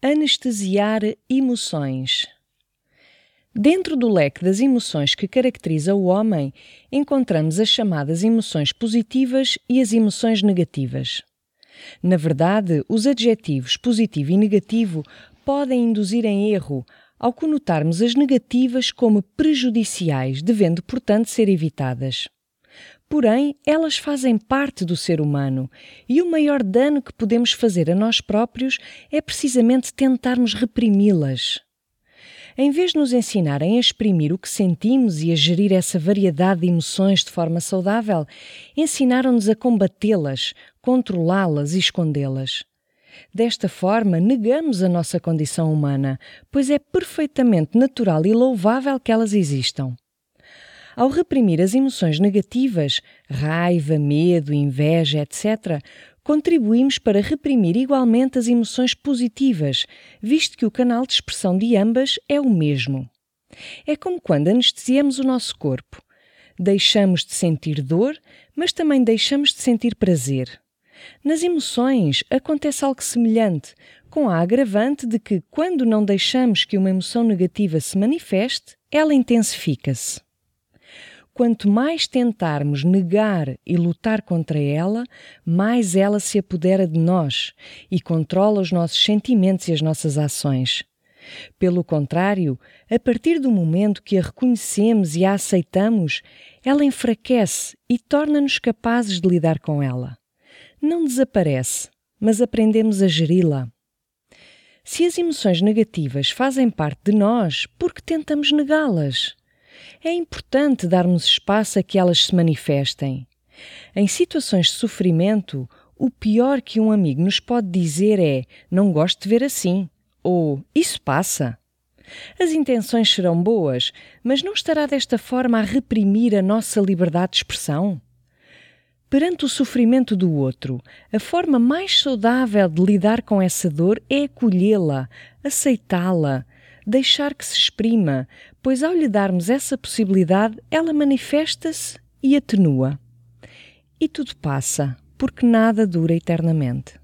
Anestesiar emoções. Dentro do leque das emoções que caracteriza o homem, encontramos as chamadas emoções positivas e as emoções negativas. Na verdade, os adjetivos positivo e negativo podem induzir em erro ao conotarmos as negativas como prejudiciais, devendo, portanto, ser evitadas. Porém, elas fazem parte do ser humano e o maior dano que podemos fazer a nós próprios é precisamente tentarmos reprimi-las. Em vez de nos ensinarem a exprimir o que sentimos e a gerir essa variedade de emoções de forma saudável, ensinaram-nos a combatê-las, controlá-las e escondê-las. Desta forma, negamos a nossa condição humana, pois é perfeitamente natural e louvável que elas existam. Ao reprimir as emoções negativas, raiva, medo, inveja, etc., contribuímos para reprimir igualmente as emoções positivas, visto que o canal de expressão de ambas é o mesmo. É como quando anestesiamos o nosso corpo. Deixamos de sentir dor, mas também deixamos de sentir prazer. Nas emoções acontece algo semelhante, com a agravante de que, quando não deixamos que uma emoção negativa se manifeste, ela intensifica-se quanto mais tentarmos negar e lutar contra ela, mais ela se apodera de nós e controla os nossos sentimentos e as nossas ações. Pelo contrário, a partir do momento que a reconhecemos e a aceitamos, ela enfraquece e torna-nos capazes de lidar com ela. Não desaparece, mas aprendemos a geri-la. Se as emoções negativas fazem parte de nós, por que tentamos negá-las? É importante darmos espaço a que elas se manifestem. Em situações de sofrimento, o pior que um amigo nos pode dizer é: Não gosto de ver assim, ou Isso passa. As intenções serão boas, mas não estará desta forma a reprimir a nossa liberdade de expressão? Perante o sofrimento do outro, a forma mais saudável de lidar com essa dor é acolhê-la, aceitá-la, deixar que se exprima, pois ao lhe darmos essa possibilidade, ela manifesta-se e atenua. E tudo passa, porque nada dura eternamente.